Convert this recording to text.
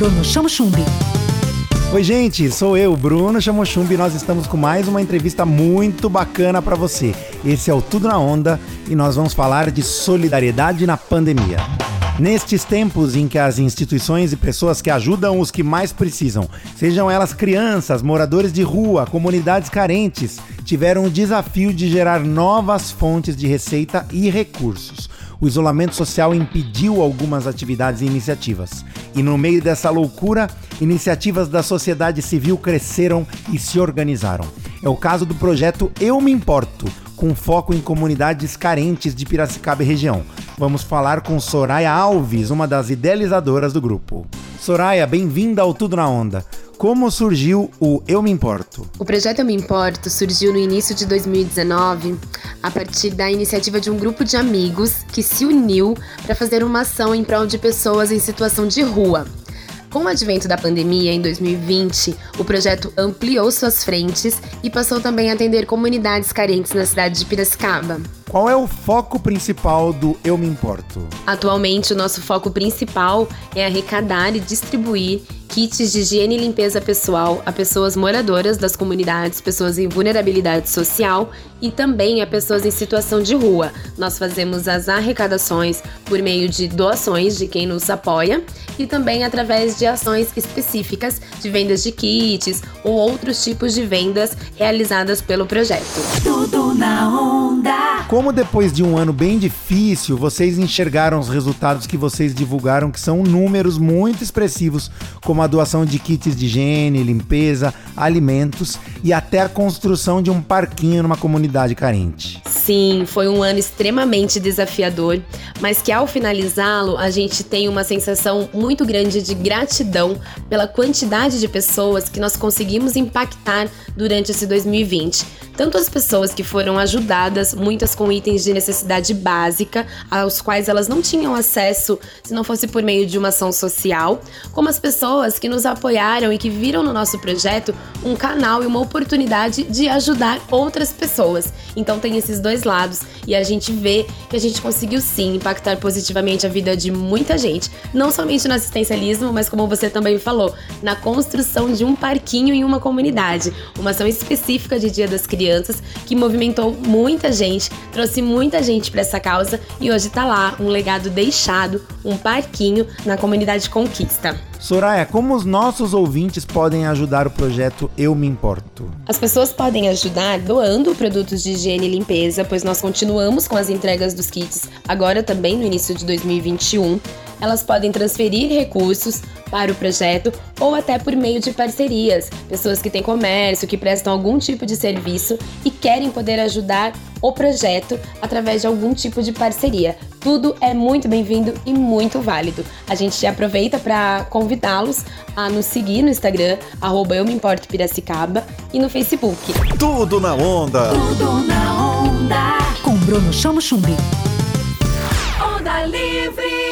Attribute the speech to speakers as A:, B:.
A: Bruno Chamo Chumbi.
B: Oi, gente, sou eu, Bruno Chamo Chumbi, e nós estamos com mais uma entrevista muito bacana para você. Esse é o Tudo na Onda e nós vamos falar de solidariedade na pandemia. Nestes tempos em que as instituições e pessoas que ajudam os que mais precisam, sejam elas crianças, moradores de rua, comunidades carentes, tiveram o desafio de gerar novas fontes de receita e recursos. O isolamento social impediu algumas atividades e iniciativas. E no meio dessa loucura, iniciativas da sociedade civil cresceram e se organizaram. É o caso do projeto Eu Me Importo, com foco em comunidades carentes de Piracicaba e região. Vamos falar com Soraya Alves, uma das idealizadoras do grupo. Soraya, bem-vinda ao Tudo na Onda. Como surgiu o Eu Me Importo?
C: O projeto Eu Me Importo surgiu no início de 2019 a partir da iniciativa de um grupo de amigos que se uniu para fazer uma ação em prol de pessoas em situação de rua. Com o advento da pandemia em 2020, o projeto ampliou suas frentes e passou também a atender comunidades carentes na cidade de Piracicaba.
B: Qual é o foco principal do Eu Me Importo?
C: Atualmente, o nosso foco principal é arrecadar e distribuir kits de higiene e limpeza pessoal a pessoas moradoras das comunidades, pessoas em vulnerabilidade social e também a pessoas em situação de rua. Nós fazemos as arrecadações por meio de doações de quem nos apoia e também através de ações específicas de vendas de kits ou outros tipos de vendas realizadas pelo projeto.
A: Tudo na onda.
B: Como depois de um ano bem difícil, vocês enxergaram os resultados que vocês divulgaram, que são números muito expressivos, como a doação de kits de higiene, limpeza, alimentos e até a construção de um parquinho numa comunidade carente?
C: Sim, foi um ano extremamente desafiador, mas que ao finalizá-lo a gente tem uma sensação muito grande de gratidão pela quantidade de pessoas que nós conseguimos impactar durante esse 2020. Tanto as pessoas que foram ajudadas, muitas com itens de necessidade básica, aos quais elas não tinham acesso se não fosse por meio de uma ação social, como as pessoas que nos apoiaram e que viram no nosso projeto um canal e uma oportunidade de ajudar outras pessoas. Então tem esses dois lados e a gente vê que a gente conseguiu sim impactar positivamente a vida de muita gente, não somente no assistencialismo, mas como você também falou, na construção de um parquinho em uma comunidade, uma ação específica de Dia das Crianças que movimentou muita gente, trouxe muita gente para essa causa e hoje tá lá um legado deixado, um parquinho na comunidade Conquista.
B: Soraya, como os nossos ouvintes podem ajudar o projeto Eu Me Importo?
C: As pessoas podem ajudar doando produtos de higiene e limpeza, pois nós continuamos com as entregas dos kits agora também no início de 2021. Elas podem transferir recursos para o projeto ou até por meio de parcerias, pessoas que têm comércio, que prestam algum tipo de serviço e querem poder ajudar o projeto através de algum tipo de parceria. Tudo é muito bem-vindo e muito válido. A gente aproveita para convidá-los a nos seguir no Instagram, arroba Eu Me Importo Piracicaba, e no Facebook.
D: Tudo na onda.
A: Tudo na onda. Com Bruno Chamo Chumbi. Onda Livre.